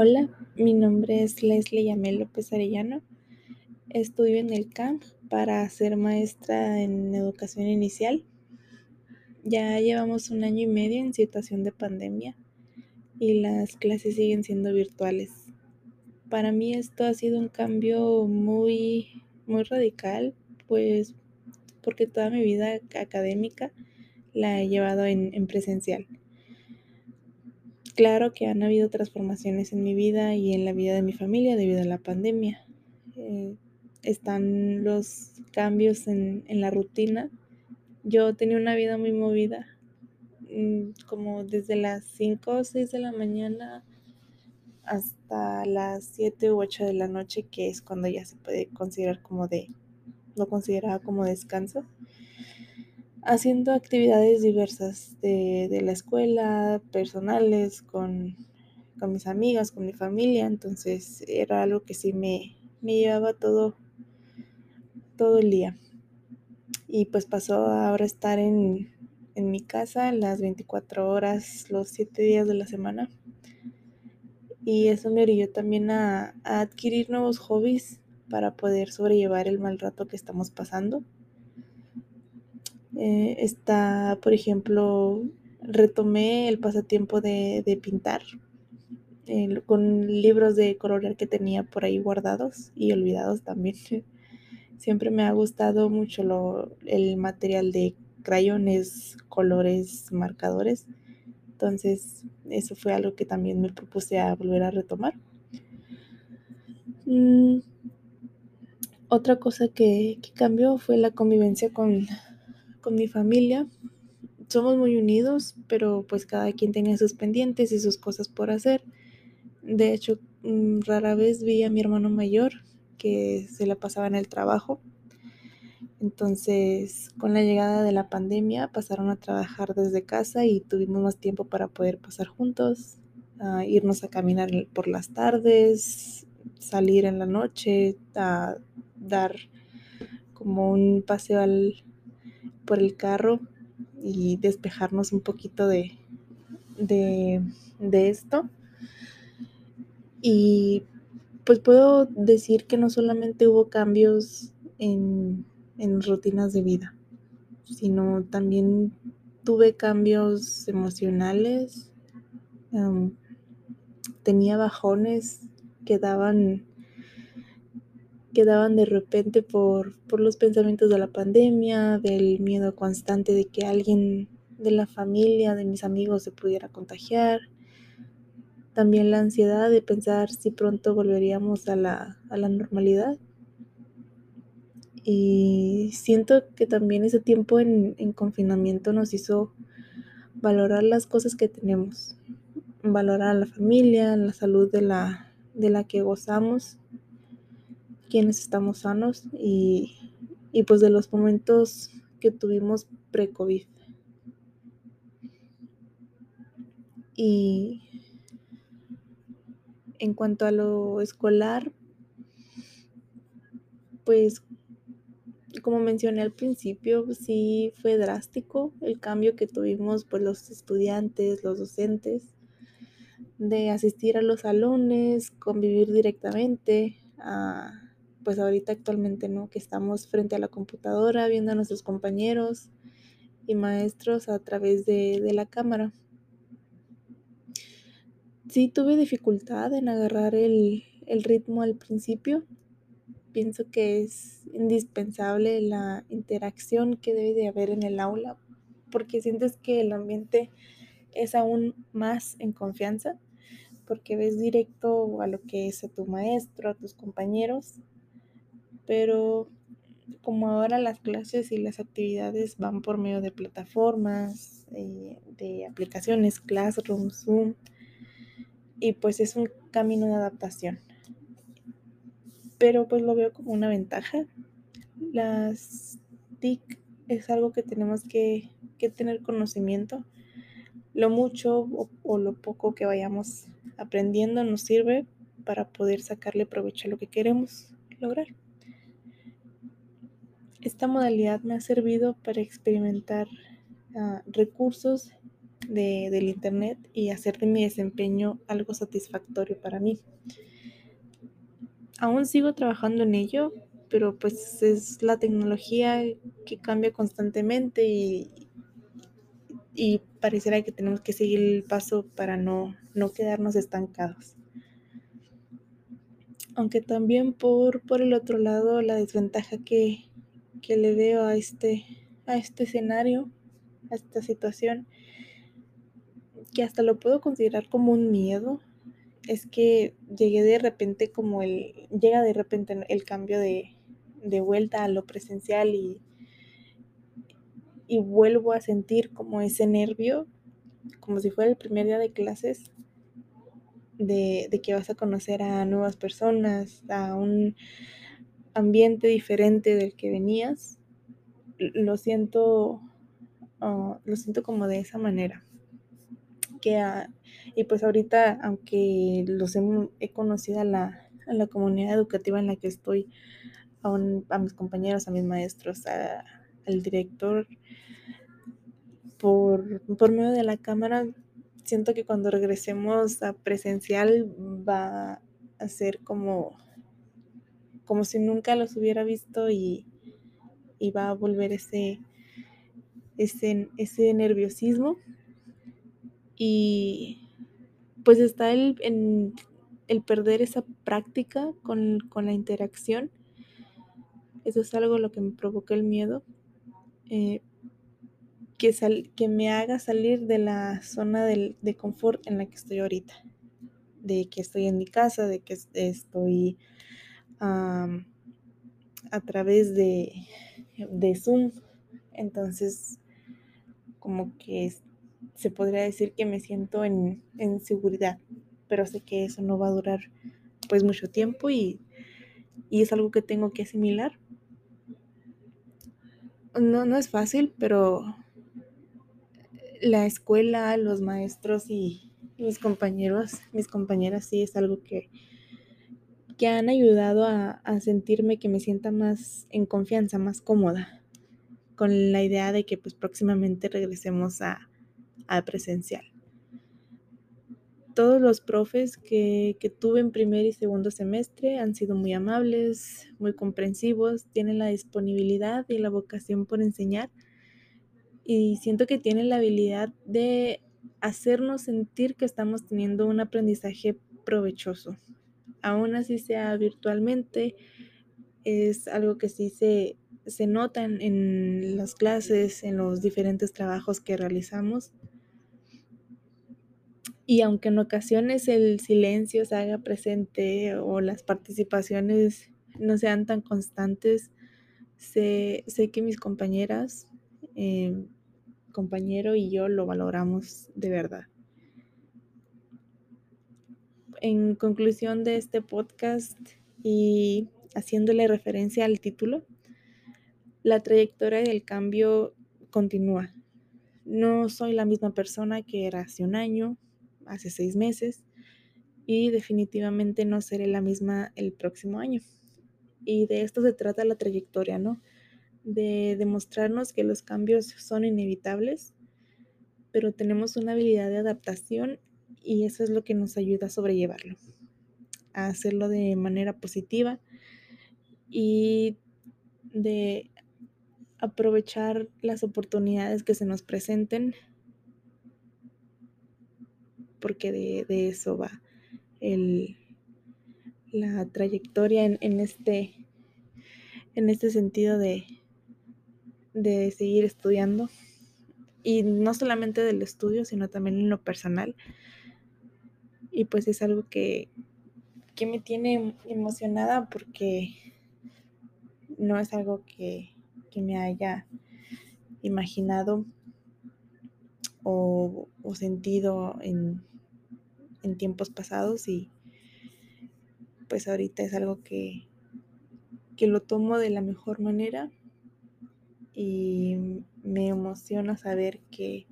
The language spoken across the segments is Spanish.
Hola, mi nombre es Leslie Yamel López Arellano. Estudio en el CAMP para ser maestra en educación inicial. Ya llevamos un año y medio en situación de pandemia y las clases siguen siendo virtuales. Para mí esto ha sido un cambio muy, muy radical, pues porque toda mi vida académica la he llevado en, en presencial. Claro que han habido transformaciones en mi vida y en la vida de mi familia debido a la pandemia. Eh, están los cambios en, en, la rutina. Yo tenía una vida muy movida, mm, como desde las 5 o 6 de la mañana hasta las 7 u 8 de la noche, que es cuando ya se puede considerar como de, lo consideraba como descanso haciendo actividades diversas de, la escuela, personales, con, mis amigas, con mi familia. Entonces era algo que sí me, llevaba todo, todo el día. Y pues pasó a ahora estar en, en mi casa las 24 horas, los 7 días de la semana. Y eso me orilló también a, a adquirir nuevos hobbies para poder sobrellevar el mal rato que estamos pasando. Eh, está, por ejemplo, retomé el pasatiempo de, de pintar eh, con libros de colorear que tenía por ahí guardados y olvidados también. Siempre me ha gustado mucho lo, el material de crayones, colores, marcadores. Entonces, eso fue algo que también me propuse a volver a retomar. Mm, otra cosa que, que cambió fue la convivencia con, mi familia. Somos muy unidos, pero pues cada quien tenía sus pendientes y sus cosas por hacer. De hecho, mm, rara vez vi a mi hermano mayor que se la pasaba en el trabajo. Entonces, con la llegada de la pandemia, pasaron a trabajar desde casa y tuvimos más tiempo para poder pasar juntos, a irnos a caminar por las tardes, salir en la noche, a dar como un paseo al, por el carro y despejarnos un poquito de, de, esto. Y pues puedo decir que no solamente hubo cambios en, en rutinas de vida, sino también tuve cambios emocionales, um, tenía bajones que daban quedaban de repente por, por los pensamientos de la pandemia, del miedo constante de que alguien de la familia, de mis amigos se pudiera contagiar. También la ansiedad de pensar si pronto volveríamos a la, a la normalidad. Y siento que también ese tiempo en, en confinamiento nos hizo valorar las cosas que tenemos, valorar a la familia, la salud de la, de la que gozamos quienes estamos sanos y, y pues de los momentos que tuvimos pre-COVID. Y en cuanto a lo escolar, pues como mencioné al principio, sí fue drástico el cambio que tuvimos pues los estudiantes, los docentes, de asistir a los salones, convivir directamente, a pues ahorita actualmente, ¿no? Que estamos frente a la computadora viendo a nuestros compañeros y maestros a través de, de la cámara. Sí tuve dificultad en agarrar el, el ritmo al principio. Pienso que es indispensable la interacción que debe de haber en el aula porque sientes que el ambiente es aún más en confianza porque ves directo a lo que es a tu maestro, a tus compañeros pero como ahora las clases y las actividades van por medio de plataformas, eh, de aplicaciones, Classroom, Zoom, y pues es un camino de adaptación. Pero pues lo veo como una ventaja. Las TIC es algo que tenemos que, que tener conocimiento. Lo mucho o, o lo poco que vayamos aprendiendo nos sirve para poder sacarle provecho a lo que queremos lograr. Esta modalidad me ha servido para experimentar uh, recursos de, del Internet y hacer de mi desempeño algo satisfactorio para mí. Aún sigo trabajando en ello, pero pues es la tecnología que cambia constantemente y, y pareciera que tenemos que seguir el paso para no, no quedarnos estancados. Aunque también por, por el otro lado, la desventaja que, que le veo a este, a este escenario, a esta situación, que hasta lo puedo considerar como un miedo, es que llegué de repente como el, llega de repente el cambio de, de vuelta a lo presencial y, y vuelvo a sentir como ese nervio, como si fuera el primer día de clases, de, de, que vas a conocer a nuevas personas, a un ambiente diferente del que venías. Lo siento, uh, lo siento como de esa manera. Que, uh, y pues ahorita, aunque los he, he conocido a la, a la, comunidad educativa en la que estoy, a, a mis compañeros, a mis maestros, al director, por, por medio de la cámara, siento que cuando regresemos a presencial va a ser como, como si nunca los hubiera visto y, y va a volver ese, ese, ese nerviosismo. Y pues está el, en, el perder esa práctica con, con, la interacción. Eso es algo lo que me provoca el miedo. Eh, que, sal, que me haga salir de la zona del, de confort en la que estoy ahorita. De que estoy en mi casa, de que estoy a través de, de Zoom. Entonces, como que se podría decir que me siento en, en, seguridad, pero sé que eso no va a durar pues mucho tiempo y, y es algo que tengo que asimilar. No, no es fácil, pero la escuela, los maestros y mis compañeros, mis compañeras, sí es algo que, que han ayudado a, sentirme que me sienta más en confianza, más cómoda, con la idea de que pues próximamente regresemos a, presencial. Todos los profes que, tuve en primer y segundo semestre han sido muy amables, muy comprensivos, tienen la disponibilidad y la vocación por enseñar y siento que tiene la habilidad de hacernos sentir que estamos teniendo un aprendizaje provechoso. Aún así sea virtualmente, es algo que sí se, se nota en, en las clases, en los diferentes trabajos que realizamos. Y aunque en ocasiones el silencio se haga presente o las participaciones no sean tan constantes, sé, sé que mis compañeras eh, compañero y yo lo valoramos de verdad. En conclusión de este podcast y haciéndole referencia al título, la trayectoria del cambio continúa. No soy la misma persona que era hace un año, hace seis meses, y definitivamente no seré la misma el próximo año. Y de esto se trata la trayectoria, ¿no? de demostrarnos que los cambios son inevitables, pero tenemos una habilidad de adaptación y eso es lo que nos ayuda a sobrellevarlo, a hacerlo de manera positiva y de aprovechar las oportunidades que se nos presenten, porque de, de eso va el, la trayectoria en, en, este, en este sentido de, de seguir estudiando y no solamente del estudio, sino también en lo personal. Y pues es algo que, que me tiene emocionada porque no es algo que, que me haya imaginado o, o sentido en, en, tiempos pasados y pues ahorita es algo que, que lo tomo de la mejor manera y me emociona saber que,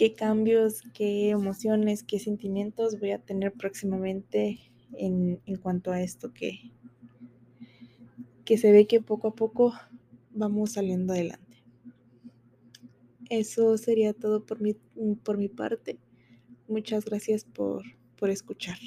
qué cambios, qué emociones, qué sentimientos voy a tener próximamente en, en cuanto a esto que, que se ve que poco a poco vamos saliendo adelante. eso sería todo por mi, por mi parte. Muchas gracias por, por escuchar.